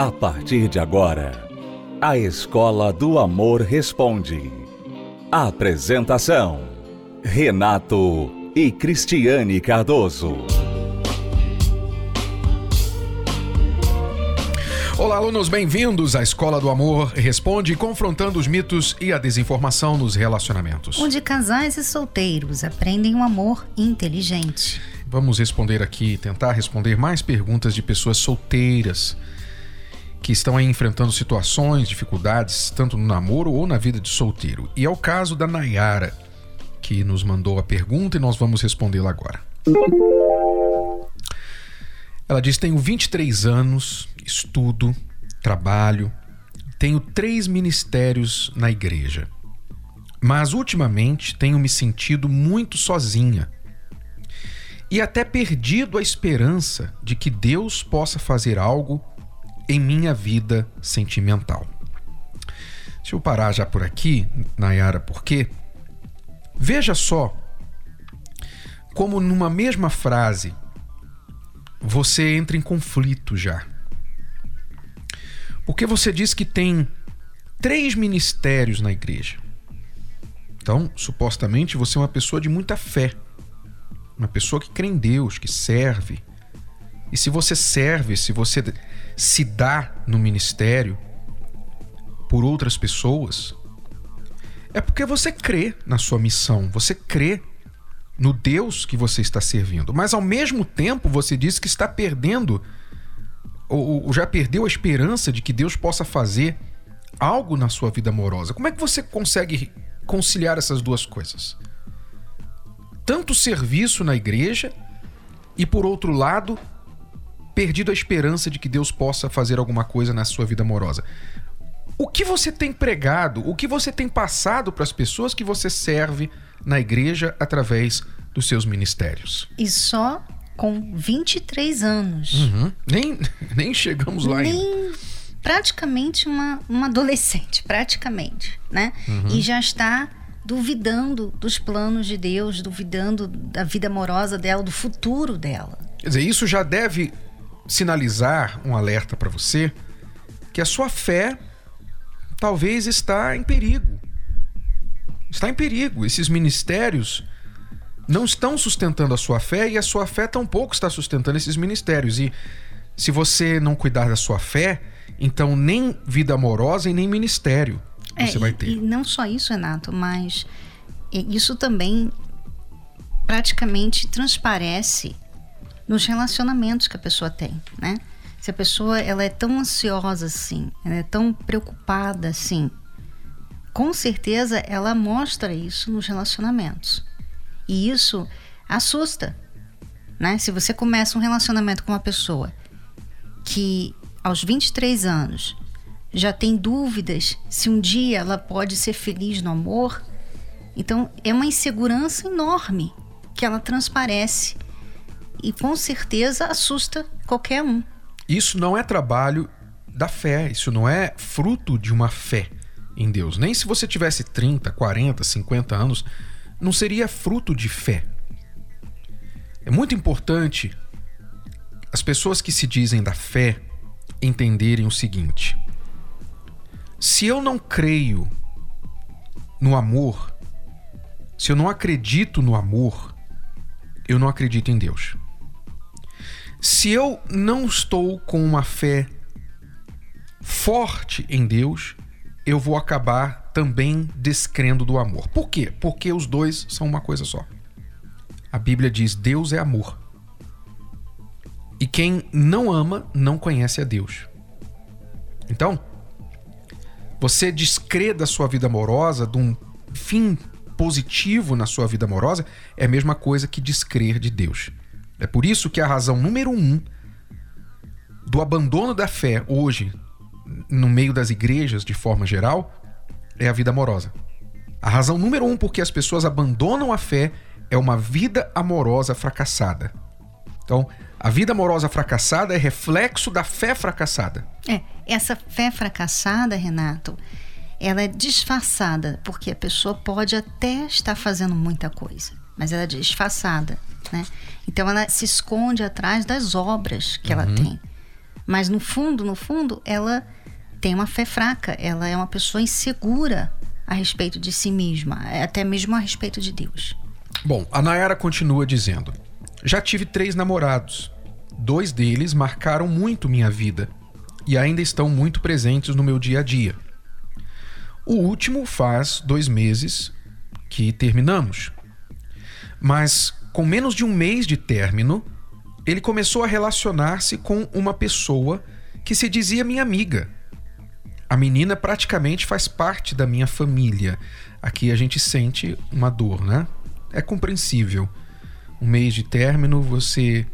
A partir de agora, a Escola do Amor Responde. Apresentação: Renato e Cristiane Cardoso. Olá, alunos, bem-vindos à Escola do Amor Responde, confrontando os mitos e a desinformação nos relacionamentos. Onde casais e solteiros aprendem um amor inteligente. Vamos responder aqui, tentar responder mais perguntas de pessoas solteiras que estão aí enfrentando situações, dificuldades, tanto no namoro ou na vida de solteiro. E é o caso da Nayara, que nos mandou a pergunta e nós vamos respondê-la agora. Ela diz: Tenho 23 anos, estudo, trabalho, tenho três ministérios na igreja. Mas ultimamente tenho me sentido muito sozinha e até perdido a esperança de que Deus possa fazer algo em minha vida sentimental. Deixa eu parar já por aqui, Nayara, porque veja só como numa mesma frase você entra em conflito já. Porque você diz que tem três ministérios na igreja. Então, supostamente, você é uma pessoa de muita fé. Uma pessoa que crê em Deus, que serve. E se você serve, se você se dá no ministério por outras pessoas, é porque você crê na sua missão, você crê no Deus que você está servindo. Mas ao mesmo tempo você diz que está perdendo ou, ou já perdeu a esperança de que Deus possa fazer algo na sua vida amorosa. Como é que você consegue conciliar essas duas coisas? Tanto serviço na igreja e, por outro lado, perdido a esperança de que Deus possa fazer alguma coisa na sua vida amorosa. O que você tem pregado, o que você tem passado para as pessoas que você serve na igreja através dos seus ministérios? E só com 23 anos. Uhum. Nem, nem chegamos lá Nem ainda. praticamente uma, uma adolescente, praticamente, né? Uhum. E já está duvidando dos planos de Deus, duvidando da vida amorosa dela, do futuro dela. Quer dizer, isso já deve sinalizar um alerta para você que a sua fé talvez está em perigo. Está em perigo. Esses ministérios não estão sustentando a sua fé e a sua fé tampouco está sustentando esses ministérios. E se você não cuidar da sua fé, então nem vida amorosa e nem ministério você é, vai e, ter. E não só isso, Renato, mas isso também praticamente transparece nos relacionamentos que a pessoa tem, né? Se a pessoa ela é tão ansiosa assim, ela é tão preocupada assim, com certeza ela mostra isso nos relacionamentos. E isso assusta, né? Se você começa um relacionamento com uma pessoa que aos 23 anos já tem dúvidas se um dia ela pode ser feliz no amor, então é uma insegurança enorme que ela transparece e com certeza assusta qualquer um. Isso não é trabalho da fé, isso não é fruto de uma fé em Deus. Nem se você tivesse 30, 40, 50 anos, não seria fruto de fé. É muito importante as pessoas que se dizem da fé entenderem o seguinte: se eu não creio no amor, se eu não acredito no amor, eu não acredito em Deus. Se eu não estou com uma fé forte em Deus, eu vou acabar também descrendo do amor. Por quê? Porque os dois são uma coisa só. A Bíblia diz: Deus é amor. E quem não ama não conhece a Deus. Então, você descrer da sua vida amorosa, de um fim positivo na sua vida amorosa, é a mesma coisa que descrer de Deus. É por isso que a razão número um do abandono da fé hoje no meio das igrejas de forma geral é a vida amorosa. A razão número um por que as pessoas abandonam a fé é uma vida amorosa fracassada. Então, a vida amorosa fracassada é reflexo da fé fracassada. É, essa fé fracassada, Renato, ela é disfarçada, porque a pessoa pode até estar fazendo muita coisa, mas ela é disfarçada, né? Então ela se esconde atrás das obras que Uhum. ela tem. Mas no fundo, no fundo, ela tem uma fé fraca, ela é uma pessoa insegura a respeito de si mesma, até mesmo a respeito de Deus. Bom, a Nayara continua dizendo: Já tive três namorados. Dois deles marcaram muito minha vida e ainda estão muito presentes no meu dia a dia. O último faz dois meses que terminamos. Mas com menos de um mês de término, ele começou a relacionar-se com uma pessoa que se dizia minha amiga. A menina praticamente faz parte da minha família. Aqui a gente sente uma dor, né? É compreensível. Um mês de término, você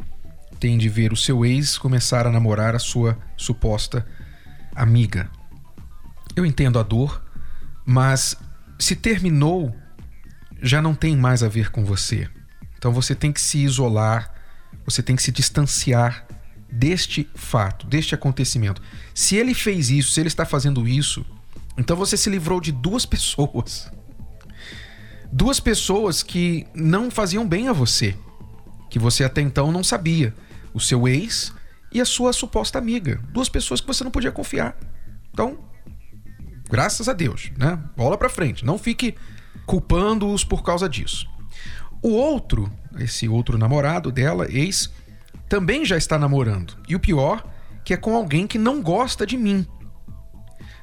tem de ver o seu ex começar a namorar a sua suposta amiga. Eu entendo a dor, mas se terminou, já não tem mais a ver com você. Então você tem que se isolar, você tem que se distanciar deste fato, deste acontecimento. Se ele fez isso, se ele está fazendo isso, então você se livrou de duas pessoas. Duas pessoas que não faziam bem a você, que você até então não sabia. O seu ex e a sua suposta amiga. Duas pessoas que você não podia confiar. Então, graças a Deus, né? Bola para frente. Não fique culpando-os por causa disso. O outro, esse outro namorado dela, ex, também já está namorando. E o pior, que é com alguém que não gosta de mim.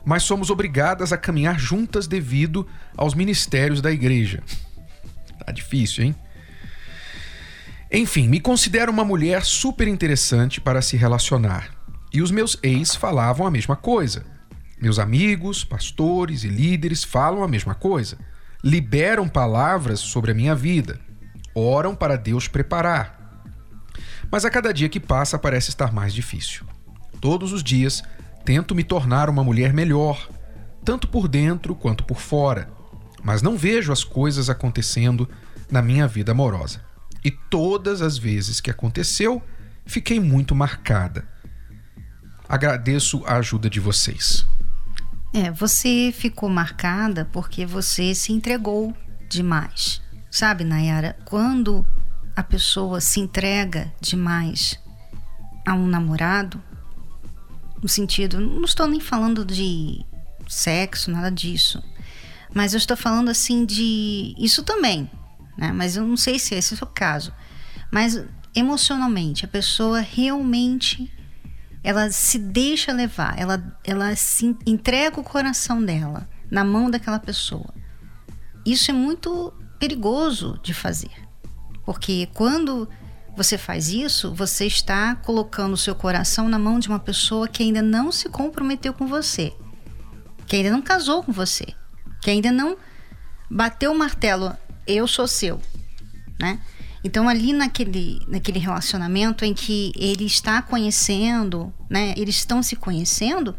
Mas somos obrigadas a caminhar juntas devido aos ministérios da igreja. Tá difícil, hein? Enfim, me considero uma mulher super interessante para se relacionar. E os meus ex falavam a mesma coisa. Meus amigos, pastores e líderes falam a mesma coisa. Liberam palavras sobre a minha vida. Oram para Deus preparar. Mas a cada dia que passa parece estar mais difícil. Todos os dias tento me tornar uma mulher melhor, tanto por dentro quanto por fora, mas não vejo as coisas acontecendo na minha vida amorosa. E todas as vezes que aconteceu, fiquei muito marcada. Agradeço a ajuda de vocês. É, você ficou marcada porque você se entregou demais. Sabe, Nayara, quando a pessoa se entrega demais a um namorado, no sentido, não estou nem falando de sexo, nada disso, mas eu estou falando assim de isso também, né? Mas eu não sei se esse é o caso, mas emocionalmente a pessoa realmente ela se deixa levar, ela, ela se entrega o coração dela na mão daquela pessoa. Isso é muito perigoso de fazer, porque quando você faz isso, você está colocando o seu coração na mão de uma pessoa que ainda não se comprometeu com você, que ainda não casou com você, que ainda não bateu o martelo, eu sou seu, né? Então ali naquele, naquele relacionamento em que ele está conhecendo, né? Eles estão se conhecendo,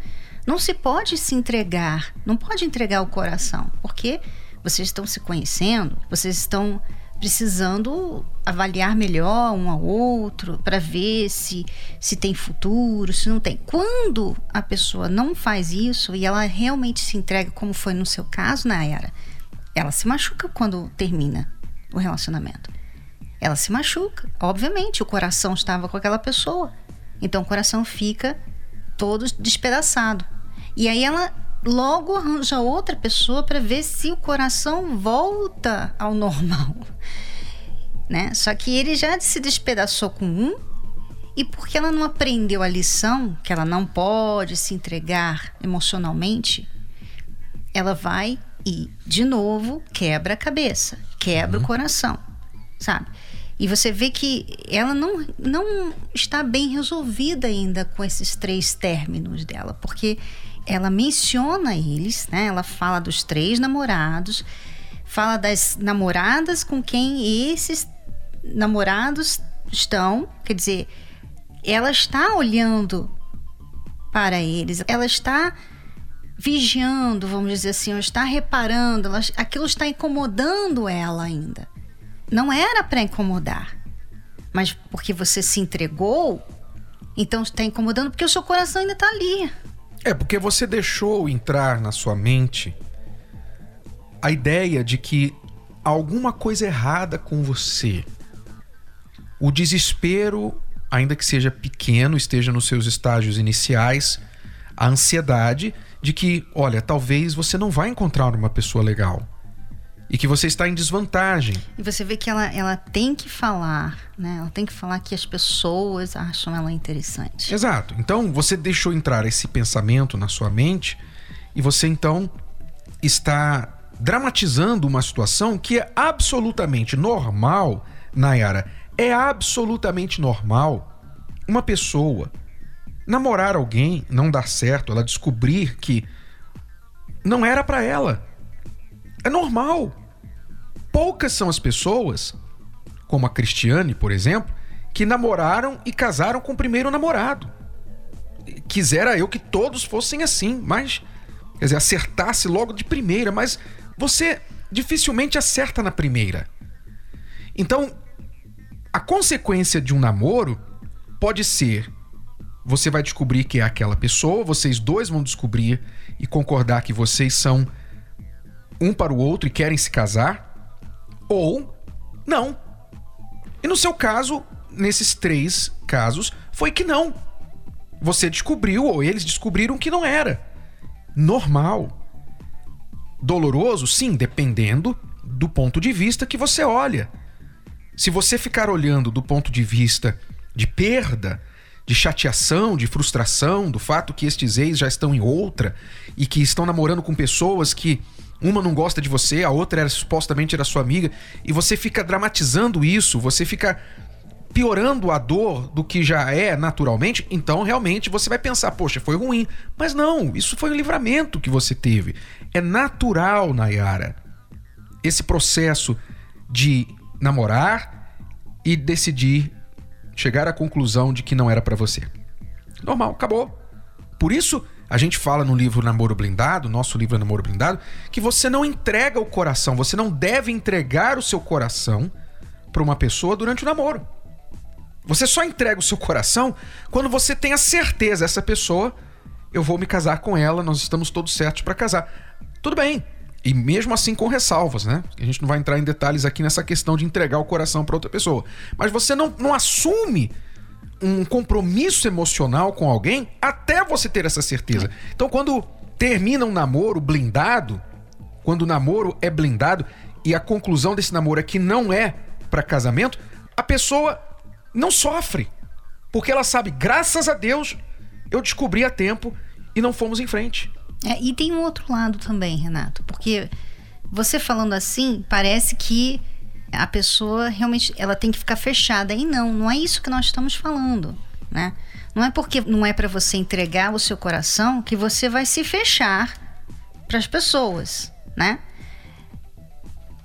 não se pode se entregar, não pode entregar o coração, porque vocês estão se conhecendo, vocês estão precisando avaliar melhor um ao outro para ver se se tem futuro, se não tem. Quando a pessoa não faz isso e ela realmente se entrega, como foi no seu caso, Nayara, ela se machuca quando termina o relacionamento ela se machuca. Obviamente, o coração estava com aquela pessoa. Então o coração fica todo despedaçado. E aí ela logo arranja outra pessoa para ver se o coração volta ao normal. Né? Só que ele já se despedaçou com um e porque ela não aprendeu a lição, que ela não pode se entregar emocionalmente, ela vai e de novo quebra a cabeça, quebra uhum. o coração, sabe? E você vê que ela não, não está bem resolvida ainda com esses três términos dela, porque ela menciona eles, né? Ela fala dos três namorados, fala das namoradas com quem esses namorados estão, quer dizer, ela está olhando para eles, ela está vigiando, vamos dizer assim, ela está reparando, ela, aquilo está incomodando ela ainda não era para incomodar, mas porque você se entregou, então está incomodando porque o seu coração ainda está ali. É porque você deixou entrar na sua mente a ideia de que alguma coisa errada com você. O desespero, ainda que seja pequeno, esteja nos seus estágios iniciais, a ansiedade de que, olha, talvez você não vai encontrar uma pessoa legal e que você está em desvantagem. E você vê que ela, ela tem que falar, né? Ela tem que falar que as pessoas acham ela interessante. Exato. Então você deixou entrar esse pensamento na sua mente e você então está dramatizando uma situação que é absolutamente normal, Nayara. É absolutamente normal uma pessoa namorar alguém, não dar certo, ela descobrir que não era para ela. É normal. Poucas são as pessoas, como a Cristiane, por exemplo, que namoraram e casaram com o primeiro namorado. Quisera eu que todos fossem assim, mas quer dizer, acertasse logo de primeira, mas você dificilmente acerta na primeira. Então, a consequência de um namoro pode ser você vai descobrir que é aquela pessoa, vocês dois vão descobrir e concordar que vocês são um para o outro e querem se casar, ou não. E no seu caso, nesses três casos, foi que não. Você descobriu, ou eles descobriram que não era. Normal. Doloroso, sim, dependendo do ponto de vista que você olha. Se você ficar olhando do ponto de vista de perda, de chateação, de frustração, do fato que estes ex já estão em outra e que estão namorando com pessoas que uma não gosta de você, a outra era, supostamente era sua amiga, e você fica dramatizando isso, você fica piorando a dor do que já é naturalmente, então realmente você vai pensar, poxa, foi ruim. Mas não, isso foi um livramento que você teve. É natural, Nayara, esse processo de namorar e decidir chegar à conclusão de que não era para você. Normal, acabou. Por isso, a gente fala no livro Namoro Blindado, nosso livro Namoro Blindado, que você não entrega o coração, você não deve entregar o seu coração para uma pessoa durante o namoro. Você só entrega o seu coração quando você tem a certeza, essa pessoa, eu vou me casar com ela, nós estamos todos certos para casar. Tudo bem. E mesmo assim com ressalvas, né? A gente não vai entrar em detalhes aqui nessa questão de entregar o coração para outra pessoa. Mas você não, não assume um compromisso emocional com alguém até você ter essa certeza. Então, quando termina um namoro blindado, quando o namoro é blindado e a conclusão desse namoro é que não é para casamento, a pessoa não sofre. Porque ela sabe, graças a Deus, eu descobri a tempo e não fomos em frente. É, e tem um outro lado também, Renato, porque você falando assim, parece que a pessoa realmente ela tem que ficar fechada. E não, não é isso que nós estamos falando, né? Não é porque não é para você entregar o seu coração que você vai se fechar para as pessoas, né?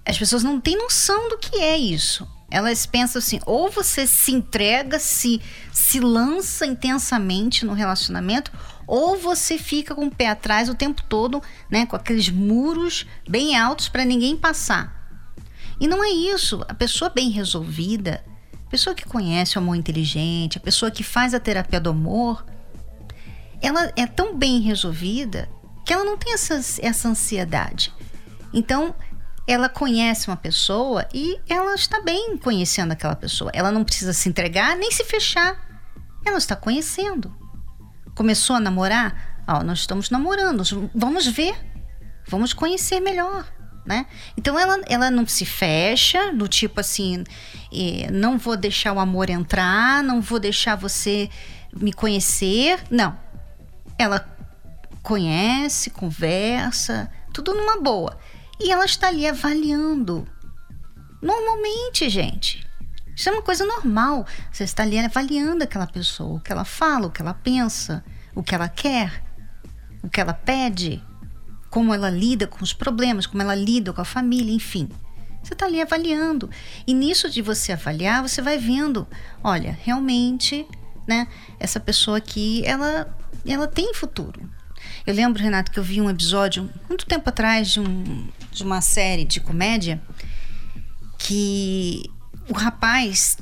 As pessoas não têm noção do que é isso. Elas pensam assim, ou você se entrega, se se lança intensamente no relacionamento, ou você fica com o pé atrás o tempo todo, né, com aqueles muros bem altos para ninguém passar. E não é isso. A pessoa bem resolvida, a pessoa que conhece o amor inteligente, a pessoa que faz a terapia do amor, ela é tão bem resolvida que ela não tem essa, essa ansiedade. Então, ela conhece uma pessoa e ela está bem conhecendo aquela pessoa. Ela não precisa se entregar nem se fechar. Ela está conhecendo. Começou a namorar? Ó, nós estamos namorando. Vamos ver. Vamos conhecer melhor né? Então ela, ela não se fecha, do tipo assim, não vou deixar o amor entrar, não vou deixar você me conhecer. Não. Ela conhece, conversa, tudo numa boa. E ela está ali avaliando. Normalmente, gente. Isso é uma coisa normal. Você está ali avaliando aquela pessoa, o que ela fala, o que ela pensa, o que ela quer, o que ela pede como ela lida com os problemas, como ela lida com a família, enfim. Você está ali avaliando. E nisso de você avaliar, você vai vendo, olha, realmente, né, essa pessoa aqui, ela, ela tem futuro. Eu lembro, Renato, que eu vi um episódio muito tempo atrás de, um, de uma série de comédia que o rapaz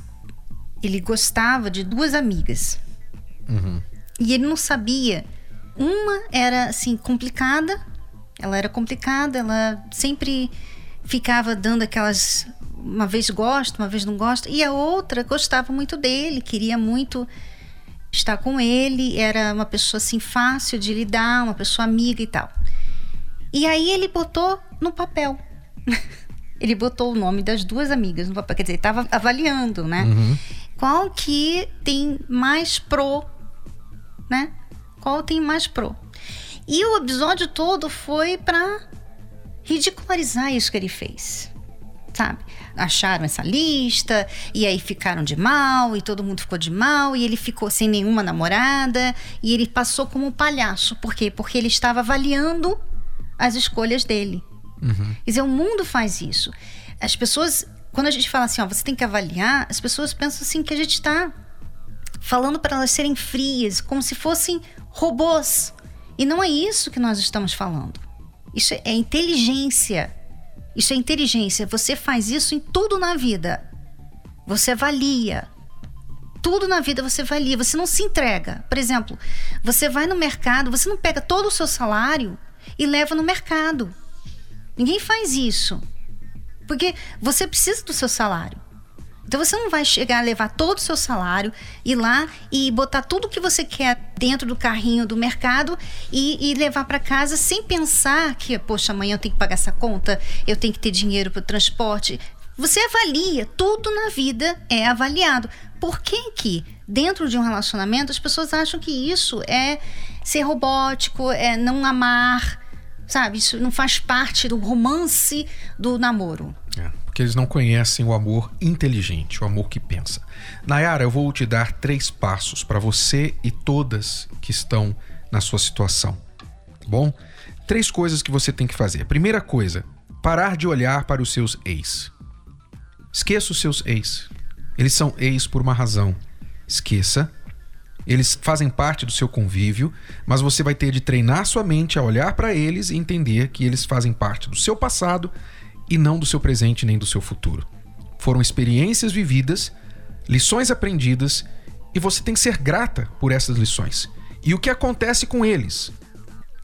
ele gostava de duas amigas uhum. e ele não sabia. Uma era assim complicada ela era complicada, ela sempre ficava dando aquelas uma vez gosta, uma vez não gosta, e a outra gostava muito dele, queria muito estar com ele, era uma pessoa assim fácil de lidar, uma pessoa amiga e tal. E aí ele botou no papel. ele botou o nome das duas amigas no papel, quer dizer, estava avaliando, né? Uhum. Qual que tem mais pro, né? Qual tem mais pro? E o episódio todo foi para ridicularizar isso que ele fez, sabe? Acharam essa lista e aí ficaram de mal e todo mundo ficou de mal e ele ficou sem nenhuma namorada e ele passou como um palhaço. Por quê? Porque ele estava avaliando as escolhas dele. Uhum. Quer dizer, o mundo faz isso. As pessoas, quando a gente fala assim, ó, você tem que avaliar, as pessoas pensam assim que a gente está falando para elas serem frias, como se fossem robôs. E não é isso que nós estamos falando. Isso é inteligência. Isso é inteligência. Você faz isso em tudo na vida. Você avalia. Tudo na vida você avalia. Você não se entrega. Por exemplo, você vai no mercado, você não pega todo o seu salário e leva no mercado. Ninguém faz isso. Porque você precisa do seu salário. Então você não vai chegar a levar todo o seu salário, ir lá e botar tudo que você quer dentro do carrinho do mercado e, e levar para casa sem pensar que, poxa, amanhã eu tenho que pagar essa conta, eu tenho que ter dinheiro para o transporte. Você avalia, tudo na vida é avaliado. Por que que dentro de um relacionamento as pessoas acham que isso é ser robótico, é não amar, sabe? Isso não faz parte do romance do namoro. É porque eles não conhecem o amor inteligente, o amor que pensa. Nayara, eu vou te dar três passos para você e todas que estão na sua situação. Tá bom? Três coisas que você tem que fazer. Primeira coisa, parar de olhar para os seus ex. Esqueça os seus ex. Eles são ex por uma razão. Esqueça. Eles fazem parte do seu convívio, mas você vai ter de treinar sua mente a olhar para eles e entender que eles fazem parte do seu passado e não do seu presente nem do seu futuro. Foram experiências vividas, lições aprendidas e você tem que ser grata por essas lições. E o que acontece com eles,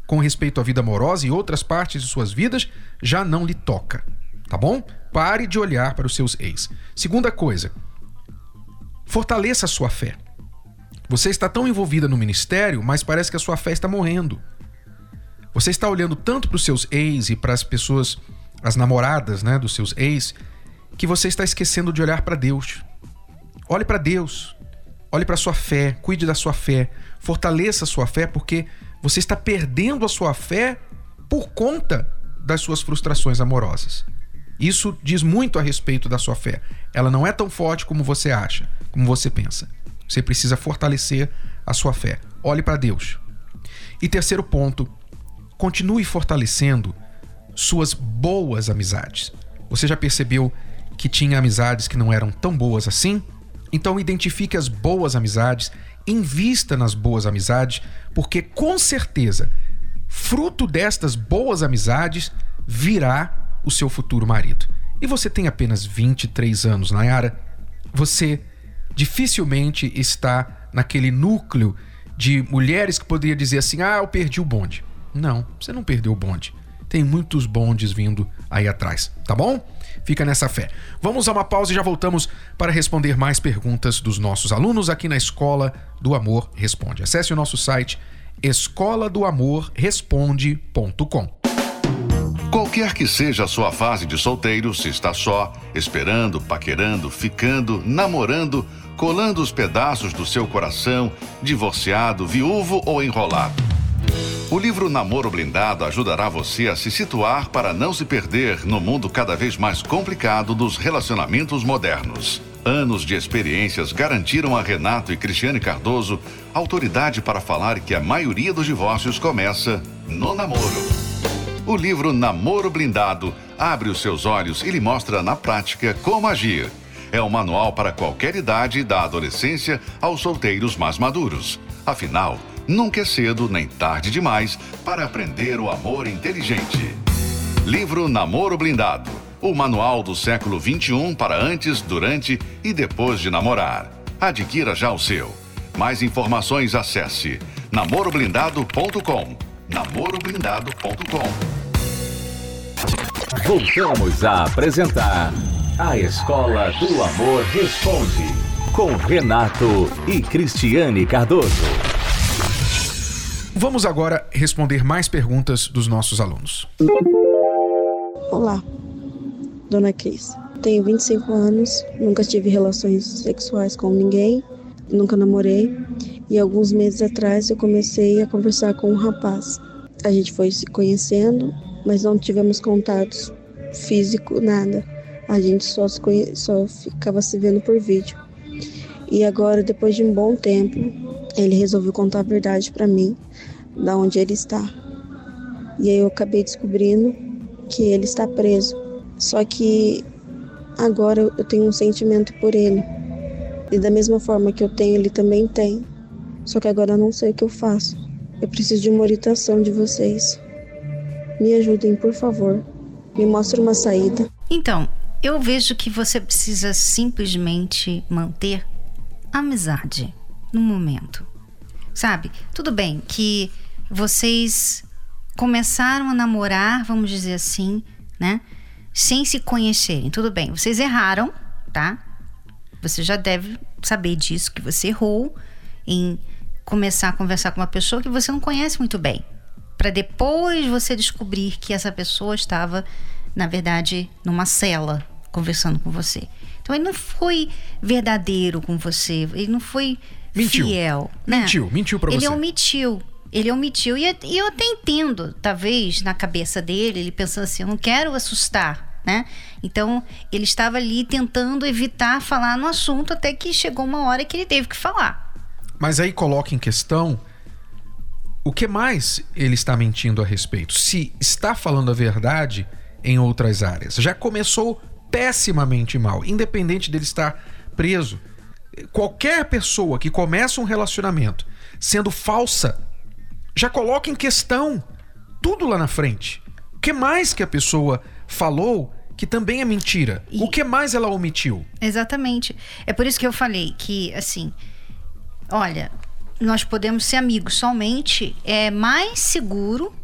com respeito à vida amorosa e outras partes de suas vidas, já não lhe toca, tá bom? Pare de olhar para os seus ex. Segunda coisa, fortaleça a sua fé. Você está tão envolvida no ministério, mas parece que a sua fé está morrendo. Você está olhando tanto para os seus ex e para as pessoas as namoradas, né, dos seus ex, que você está esquecendo de olhar para Deus. Olhe para Deus. Olhe para sua fé, cuide da sua fé, fortaleça a sua fé, porque você está perdendo a sua fé por conta das suas frustrações amorosas. Isso diz muito a respeito da sua fé. Ela não é tão forte como você acha, como você pensa. Você precisa fortalecer a sua fé. Olhe para Deus. E terceiro ponto, continue fortalecendo suas boas amizades. Você já percebeu que tinha amizades que não eram tão boas assim? Então identifique as boas amizades, invista nas boas amizades, porque com certeza, fruto destas boas amizades virá o seu futuro marido. E você tem apenas 23 anos, Nayara. Você dificilmente está naquele núcleo de mulheres que poderia dizer assim: "Ah, eu perdi o bonde". Não, você não perdeu o bonde tem muitos bondes vindo aí atrás, tá bom? Fica nessa fé. Vamos a uma pausa e já voltamos para responder mais perguntas dos nossos alunos aqui na Escola do Amor Responde. Acesse o nosso site escola do amor responde.com. Qualquer que seja a sua fase de solteiro, se está só, esperando, paquerando, ficando, namorando, colando os pedaços do seu coração, divorciado, viúvo ou enrolado. O livro Namoro Blindado ajudará você a se situar para não se perder no mundo cada vez mais complicado dos relacionamentos modernos. Anos de experiências garantiram a Renato e Cristiane Cardoso autoridade para falar que a maioria dos divórcios começa no namoro. O livro Namoro Blindado abre os seus olhos e lhe mostra na prática como agir. É um manual para qualquer idade, da adolescência aos solteiros mais maduros. Afinal, Nunca é cedo nem tarde demais para aprender o amor inteligente. Livro Namoro Blindado. O manual do século 21 para antes, durante e depois de namorar. Adquira já o seu. Mais informações acesse namoroblindado.com. namoroblindado.com. Voltamos a apresentar A Escola do Amor Responde. Com Renato e Cristiane Cardoso. Vamos agora responder mais perguntas dos nossos alunos. Olá, Dona Cris. Tenho 25 anos, nunca tive relações sexuais com ninguém, nunca namorei. E alguns meses atrás eu comecei a conversar com um rapaz. A gente foi se conhecendo, mas não tivemos contatos físico, nada. A gente só, se conhe... só ficava se vendo por vídeo. E agora, depois de um bom tempo, ele resolveu contar a verdade para mim, da onde ele está. E aí eu acabei descobrindo que ele está preso. Só que agora eu tenho um sentimento por ele. E da mesma forma que eu tenho, ele também tem. Só que agora eu não sei o que eu faço. Eu preciso de uma orientação de vocês. Me ajudem, por favor. Me mostre uma saída. Então, eu vejo que você precisa simplesmente manter amizade no momento. Sabe? Tudo bem que vocês começaram a namorar, vamos dizer assim, né? Sem se conhecerem. Tudo bem, vocês erraram, tá? Você já deve saber disso, que você errou em começar a conversar com uma pessoa que você não conhece muito bem. Para depois você descobrir que essa pessoa estava, na verdade, numa cela conversando com você. Então ele não foi verdadeiro com você, ele não foi mentiu. fiel. Né? Mentiu, mentiu pra ele você. Ele omitiu. Ele omitiu. E, e eu até entendo, talvez, na cabeça dele, ele pensando assim: eu não quero assustar. Né? Então, ele estava ali tentando evitar falar no assunto até que chegou uma hora que ele teve que falar. Mas aí coloca em questão o que mais ele está mentindo a respeito. Se está falando a verdade em outras áreas. Já começou pessimamente mal, independente dele estar preso. Qualquer pessoa que começa um relacionamento sendo falsa já coloca em questão tudo lá na frente. O que mais que a pessoa falou que também é mentira? E- O que mais ela omitiu? Exatamente. É por isso que eu falei que, assim, olha, nós podemos ser amigos somente é mais seguro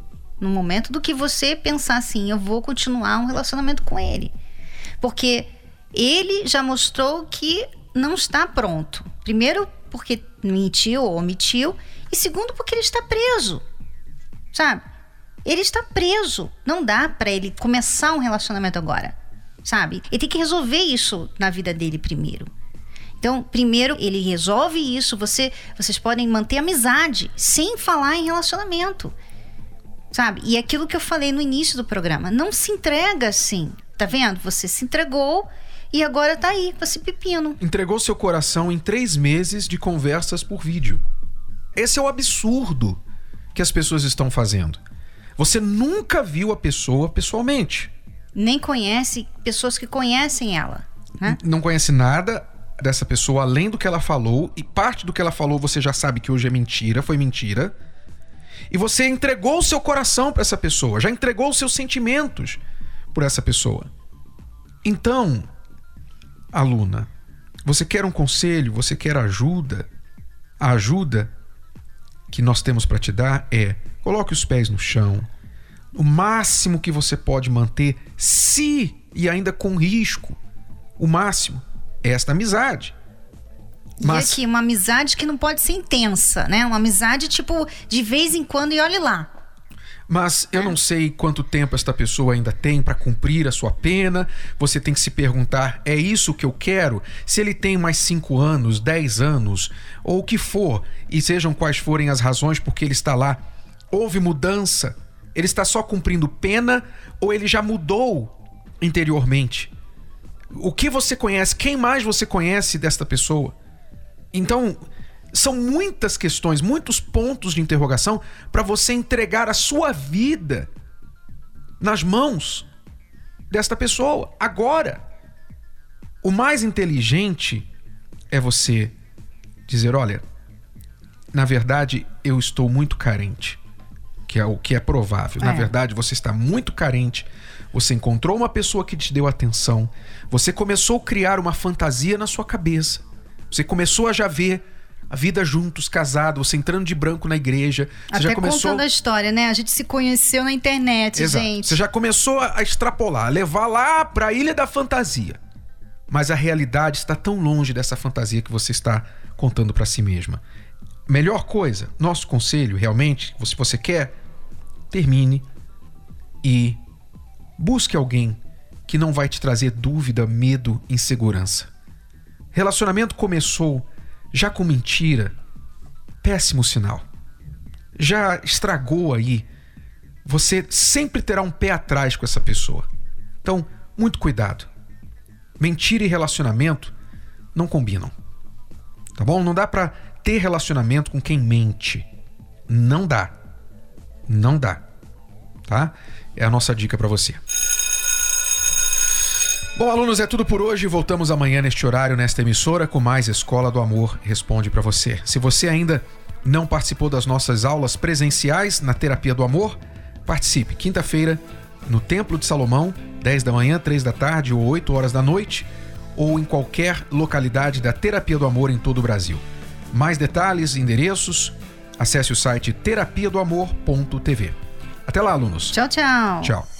no momento do que você pensar assim, eu vou continuar um relacionamento com ele. Porque ele já mostrou que não está pronto. Primeiro, porque mentiu ou omitiu, e segundo, porque ele está preso. Sabe? Ele está preso. Não dá para ele começar um relacionamento agora. Sabe? Ele tem que resolver isso na vida dele primeiro. Então, primeiro ele resolve isso, você, vocês podem manter amizade sem falar em relacionamento. Sabe? E aquilo que eu falei no início do programa, não se entrega assim. Tá vendo? Você se entregou e agora tá aí esse pepino. entregou seu coração em três meses de conversas por vídeo. Esse é o absurdo que as pessoas estão fazendo. Você nunca viu a pessoa pessoalmente. Nem conhece pessoas que conhecem ela. Né? Não conhece nada dessa pessoa além do que ela falou, e parte do que ela falou você já sabe que hoje é mentira, foi mentira. E você entregou o seu coração para essa pessoa, já entregou os seus sentimentos por essa pessoa. Então, aluna, você quer um conselho, você quer ajuda? A ajuda que nós temos para te dar é: coloque os pés no chão. O máximo que você pode manter, se e ainda com risco, o máximo é esta amizade. Mas E aqui, uma amizade que não pode ser intensa, né? Uma amizade, tipo, de vez em quando e olhe lá. Mas eu não sei quanto tempo esta pessoa ainda tem para cumprir a sua pena. Você tem que se perguntar: é isso que eu quero? Se ele tem mais 5 anos, 10 anos, ou o que for, e sejam quais forem as razões por que ele está lá, houve mudança? Ele está só cumprindo pena ou ele já mudou interiormente? O que você conhece? Quem mais você conhece desta pessoa? Então, são muitas questões, muitos pontos de interrogação para você entregar a sua vida nas mãos desta pessoa agora. O mais inteligente é você dizer, olha, na verdade eu estou muito carente, que é o que é provável. Na É. verdade, você está muito carente. Você encontrou uma pessoa que te deu atenção. Você começou a criar uma fantasia na sua cabeça. Você começou a já ver a vida juntos, casados, você entrando de branco na igreja. Você Até já começou contando a história, né? A gente se conheceu na internet, Exato. gente. Você já começou a a extrapolar, a levar lá pra ilha da fantasia. mas a realidade está tão longe dessa fantasia que você está contando para si mesma. Melhor coisa, nosso conselho realmente, se você quer, termine e busque alguém que não vai te trazer dúvida, medo, insegurança. Relacionamento começou já com mentira, péssimo sinal. Já estragou aí. Você sempre terá um pé atrás com essa pessoa. Então, muito cuidado. Mentira e relacionamento não combinam. Tá bom? Não dá para ter relacionamento com quem mente. Não dá. Não dá. Tá? É a nossa dica para você. Bom, alunos, é tudo por hoje. Voltamos amanhã neste horário, nesta emissora, com mais Escola do Amor Responde para você. Se você ainda não participou das nossas aulas presenciais na Terapia do Amor, participe. Quinta-feira, no Templo de Salomão, 10 da manhã, 3 da tarde ou 8 horas da noite, ou em qualquer localidade da Terapia do Amor em todo o Brasil. Mais detalhes e endereços, acesse o site terapia do amor.tv. Até lá, alunos. Tchau, tchau. Tchau.